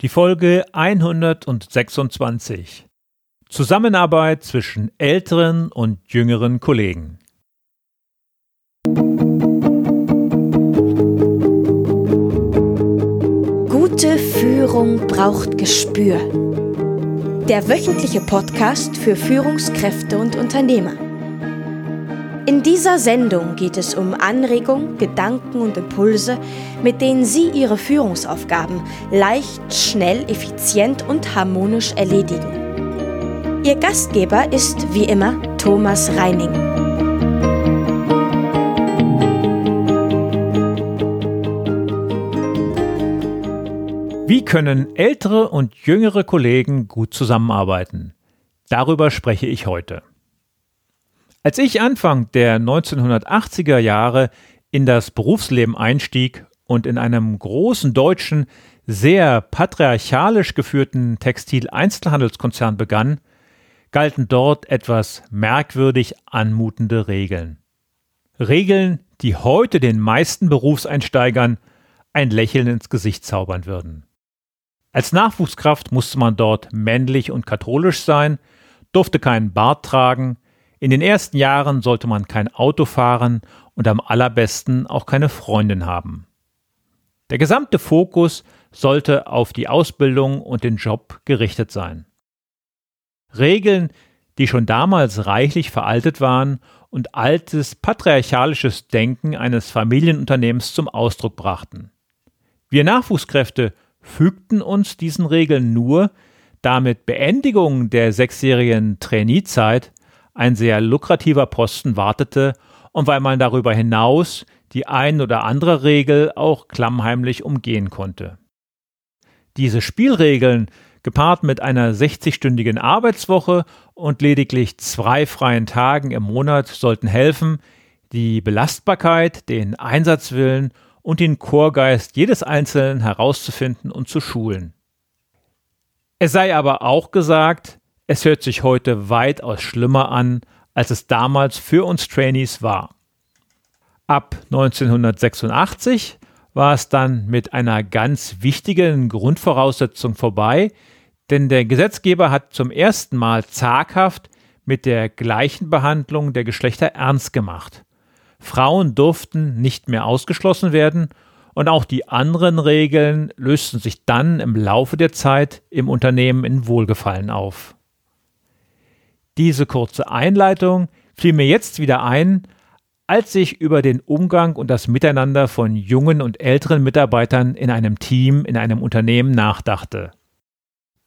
Die Folge 126. Zusammenarbeit zwischen älteren und jüngeren Kollegen. Gute Führung braucht Gespür. Der wöchentliche Podcast für Führungskräfte und Unternehmer. In dieser Sendung geht es um Anregungen, Gedanken und Impulse, mit denen Sie Ihre Führungsaufgaben leicht, schnell, effizient und harmonisch erledigen. Ihr Gastgeber ist wie immer Thomas Reining. Wie können ältere und jüngere Kollegen gut zusammenarbeiten? Darüber spreche ich heute. Als ich Anfang der 1980er Jahre in das Berufsleben einstieg und in einem großen deutschen, sehr patriarchalisch geführten Textileinzelhandelskonzern begann, galten dort etwas merkwürdig anmutende Regeln. Regeln, die heute den meisten Berufseinsteigern ein Lächeln ins Gesicht zaubern würden. Als Nachwuchskraft musste man dort männlich und katholisch sein, durfte keinen Bart tragen, in den ersten Jahren sollte man kein Auto fahren und am allerbesten auch keine Freundin haben. Der gesamte Fokus sollte auf die Ausbildung und den Job gerichtet sein. Regeln, die schon damals reichlich veraltet waren und altes patriarchalisches Denken eines Familienunternehmens zum Ausdruck brachten. Wir Nachwuchskräfte fügten uns diesen Regeln nur, damit Beendigung der sechsjährigen Trainee-Zeit ein sehr lukrativer Posten wartete und weil man darüber hinaus die ein oder andere Regel auch klammheimlich umgehen konnte. Diese Spielregeln, gepaart mit einer 60-stündigen Arbeitswoche und lediglich zwei freien Tagen im Monat, sollten helfen, die Belastbarkeit, den Einsatzwillen und den Chorgeist jedes Einzelnen herauszufinden und zu schulen. Es sei aber auch gesagt, es hört sich heute weitaus schlimmer an, als es damals für uns Trainees war. Ab 1986 war es dann mit einer ganz wichtigen Grundvoraussetzung vorbei, denn der Gesetzgeber hat zum ersten Mal zaghaft mit der gleichen Behandlung der Geschlechter ernst gemacht. Frauen durften nicht mehr ausgeschlossen werden und auch die anderen Regeln lösten sich dann im Laufe der Zeit im Unternehmen in Wohlgefallen auf. Diese kurze Einleitung fiel mir jetzt wieder ein, als ich über den Umgang und das Miteinander von jungen und älteren Mitarbeitern in einem Team, in einem Unternehmen nachdachte.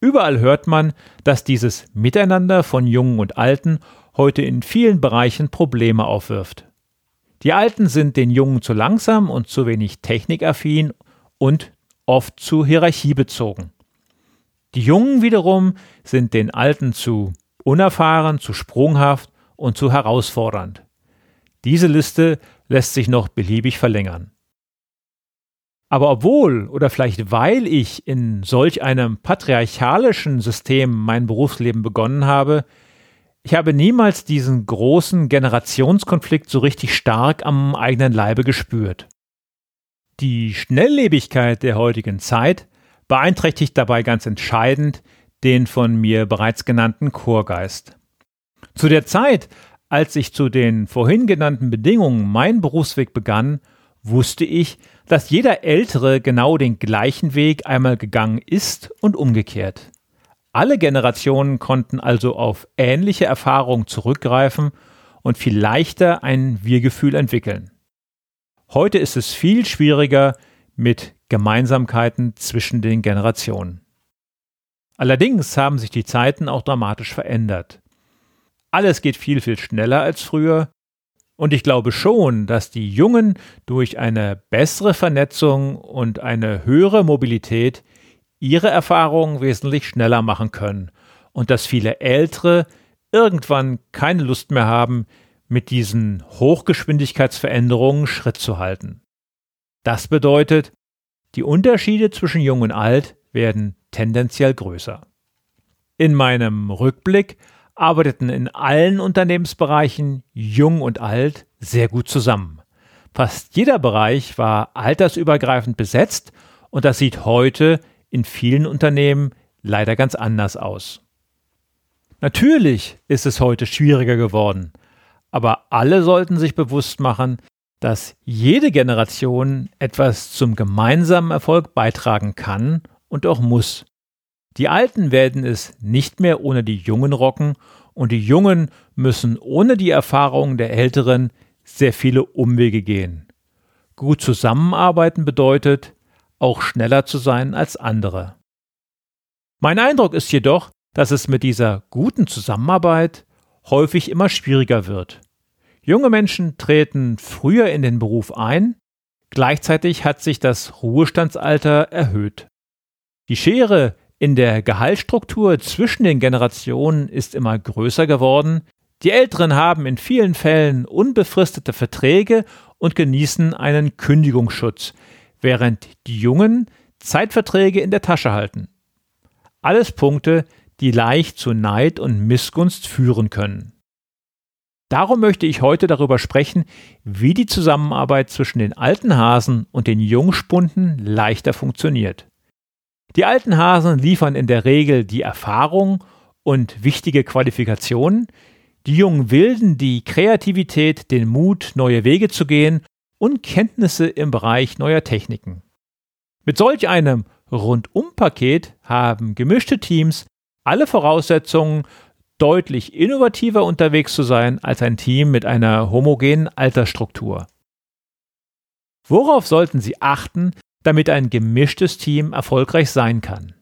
Überall hört man, dass dieses Miteinander von Jungen und Alten heute in vielen Bereichen Probleme aufwirft. Die Alten sind den Jungen zu langsam und zu wenig technikaffin und oft zu hierarchiebezogen. Die Jungen wiederum sind den Alten zu unerfahren, zu sprunghaft und zu herausfordernd. Diese Liste lässt sich noch beliebig verlängern. Aber obwohl oder vielleicht weil ich in solch einem patriarchalischen System mein Berufsleben begonnen habe, ich habe niemals diesen großen Generationskonflikt so richtig stark am eigenen Leibe gespürt. Die Schnelllebigkeit der heutigen Zeit beeinträchtigt dabei ganz entscheidend den von mir bereits genannten Chorgeist. Zu der Zeit, als ich zu den vorhin genannten Bedingungen mein Berufsweg begann, wusste ich, dass jeder Ältere genau den gleichen Weg einmal gegangen ist und umgekehrt. Alle Generationen konnten also auf ähnliche Erfahrungen zurückgreifen und viel leichter ein Wir-Gefühl entwickeln. Heute ist es viel schwieriger mit Gemeinsamkeiten zwischen den Generationen. Allerdings haben sich die Zeiten auch dramatisch verändert. Alles geht viel, viel schneller als früher, und ich glaube schon, dass die Jungen durch eine bessere Vernetzung und eine höhere Mobilität ihre Erfahrungen wesentlich schneller machen können und dass viele Ältere irgendwann keine Lust mehr haben, mit diesen Hochgeschwindigkeitsveränderungen Schritt zu halten. Das bedeutet, die Unterschiede zwischen Jung und Alt werden tendenziell größer. In meinem Rückblick arbeiteten in allen Unternehmensbereichen Jung und Alt sehr gut zusammen. Fast jeder Bereich war altersübergreifend besetzt und das sieht heute in vielen Unternehmen leider ganz anders aus. Natürlich ist es heute schwieriger geworden, aber alle sollten sich bewusst machen, dass jede Generation etwas zum gemeinsamen Erfolg beitragen kann und auch muss. Die Alten werden es nicht mehr ohne die Jungen rocken und die Jungen müssen ohne die Erfahrungen der Älteren sehr viele Umwege gehen. Gut zusammenarbeiten bedeutet, auch schneller zu sein als andere. Mein Eindruck ist jedoch, dass es mit dieser guten Zusammenarbeit häufig immer schwieriger wird. Junge Menschen treten früher in den Beruf ein, gleichzeitig hat sich das Ruhestandsalter erhöht. Die Schere in der Gehaltsstruktur zwischen den Generationen ist immer größer geworden, die Älteren haben in vielen Fällen unbefristete Verträge und genießen einen Kündigungsschutz, während die Jungen Zeitverträge in der Tasche halten. Alles Punkte, die leicht zu Neid und Missgunst führen können. Darum möchte ich heute darüber sprechen, wie die Zusammenarbeit zwischen den alten Hasen und den Jungspunden leichter funktioniert. Die alten Hasen liefern in der Regel die Erfahrung und wichtige Qualifikationen, die jungen Wilden die Kreativität, den Mut, neue Wege zu gehen und Kenntnisse im Bereich neuer Techniken. Mit solch einem Rundumpaket haben gemischte Teams alle Voraussetzungen, deutlich innovativer unterwegs zu sein als ein Team mit einer homogenen Altersstruktur. Worauf sollten Sie achten, damit ein gemischtes Team erfolgreich sein kann?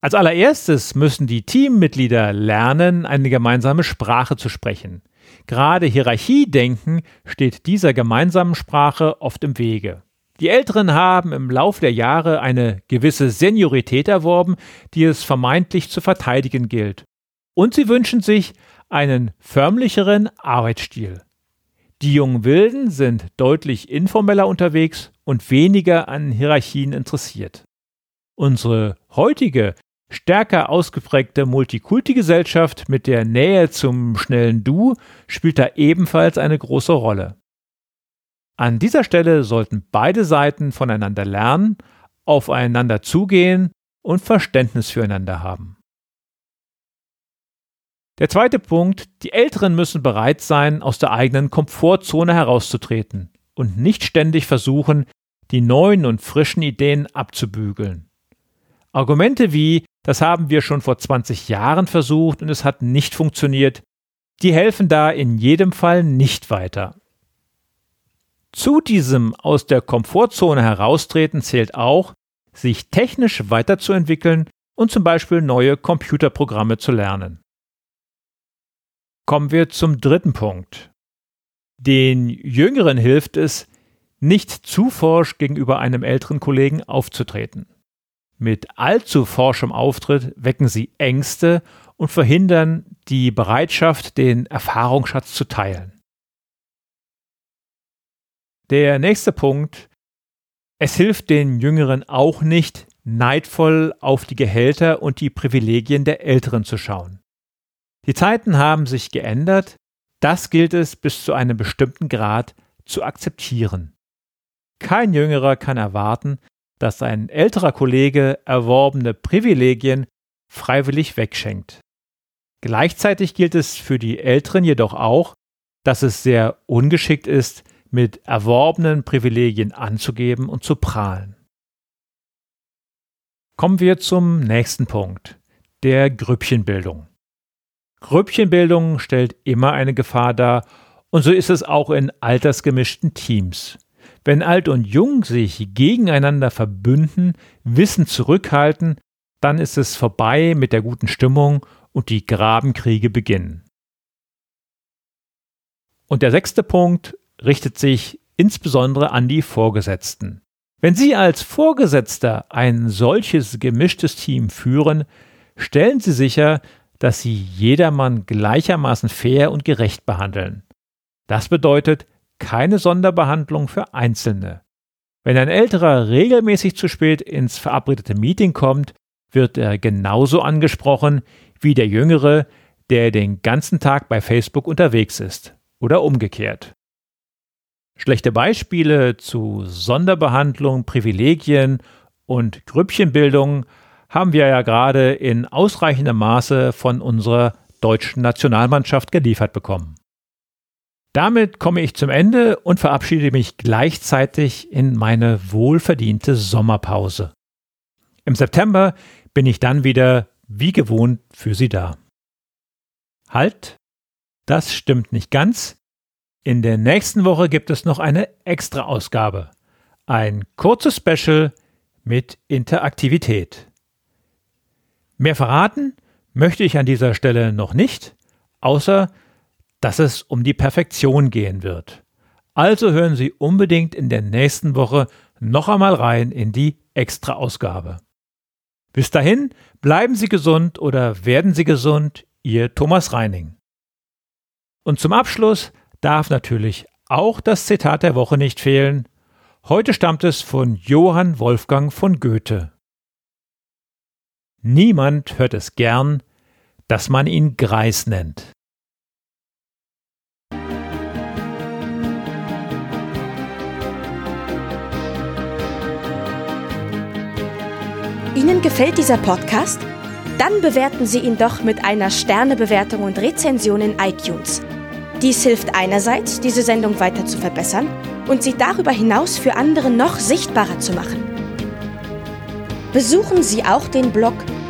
Als allererstes müssen die Teammitglieder lernen, eine gemeinsame Sprache zu sprechen. Gerade Hierarchiedenken steht dieser gemeinsamen Sprache oft im Wege. Die Älteren haben im Lauf der Jahre eine gewisse Seniorität erworben, die es vermeintlich zu verteidigen gilt. Und sie wünschen sich einen förmlicheren Arbeitsstil. Die jungen Wilden sind deutlich informeller unterwegs und weniger an Hierarchien interessiert. Unsere heutige, stärker ausgeprägte Multikulti-Gesellschaft mit der Nähe zum schnellen Du spielt da ebenfalls eine große Rolle. An dieser Stelle sollten beide Seiten voneinander lernen, aufeinander zugehen und Verständnis füreinander haben. Der zweite Punkt, die Älteren müssen bereit sein, aus der eigenen Komfortzone herauszutreten und nicht ständig versuchen, die neuen und frischen Ideen abzubügeln. Argumente wie, das haben wir schon vor 20 Jahren versucht und es hat nicht funktioniert, die helfen da in jedem Fall nicht weiter. Zu diesem aus der Komfortzone heraustreten zählt auch, sich technisch weiterzuentwickeln und zum Beispiel neue Computerprogramme zu lernen. Kommen wir zum dritten Punkt. Den Jüngeren hilft es, nicht zu forsch gegenüber einem älteren Kollegen aufzutreten. Mit allzu forschem Auftritt wecken sie Ängste und verhindern die Bereitschaft, den Erfahrungsschatz zu teilen. Der nächste Punkt. Es hilft den Jüngeren auch nicht, neidvoll auf die Gehälter und die Privilegien der Älteren zu schauen. Die Zeiten haben sich geändert, das gilt es bis zu einem bestimmten Grad zu akzeptieren. Kein Jüngerer kann erwarten, dass ein älterer Kollege erworbene Privilegien freiwillig wegschenkt. Gleichzeitig gilt es für die Älteren jedoch auch, dass es sehr ungeschickt ist, mit erworbenen Privilegien anzugeben und zu prahlen. Kommen wir zum nächsten Punkt, der Grüppchenbildung. Grüppchenbildung stellt immer eine Gefahr dar, und so ist es auch in altersgemischten Teams. Wenn Alt und Jung sich gegeneinander verbünden, Wissen zurückhalten, dann ist es vorbei mit der guten Stimmung und die Grabenkriege beginnen. Und der sechste Punkt richtet sich insbesondere an die Vorgesetzten. Wenn Sie als Vorgesetzter ein solches gemischtes Team führen, stellen Sie sicher, dass Sie jedermann gleichermaßen fair und gerecht behandeln. Das bedeutet keine Sonderbehandlung für Einzelne. Wenn ein älterer regelmäßig zu spät ins verabredete Meeting kommt, wird er genauso angesprochen wie der jüngere, der den ganzen Tag bei Facebook unterwegs ist oder umgekehrt. Schlechte Beispiele zu Sonderbehandlung, Privilegien und Grüppchenbildung haben wir ja gerade in ausreichendem Maße von unserer deutschen Nationalmannschaft geliefert bekommen. Damit komme ich zum Ende und verabschiede mich gleichzeitig in meine wohlverdiente Sommerpause. Im September bin ich dann wieder wie gewohnt für Sie da. Halt, das stimmt nicht ganz. In der nächsten Woche gibt es noch eine Extra-Ausgabe. Ein kurzes Special mit Interaktivität. Mehr verraten möchte ich an dieser Stelle noch nicht, außer dass es um die Perfektion gehen wird. Also hören Sie unbedingt in der nächsten Woche noch einmal rein in die Extra-Ausgabe. Bis dahin, bleiben Sie gesund oder werden Sie gesund, Ihr Thomas Reining. Und zum Abschluss darf natürlich auch das Zitat der Woche nicht fehlen. Heute stammt es von Johann Wolfgang von Goethe. Niemand hört es gern, dass man ihn Greis nennt. Ihnen gefällt dieser Podcast? Dann bewerten Sie ihn doch mit einer Sternebewertung und Rezension in iTunes. Dies hilft einerseits, diese Sendung weiter zu verbessern und sie darüber hinaus für andere noch sichtbarer zu machen. Besuchen Sie auch den Blog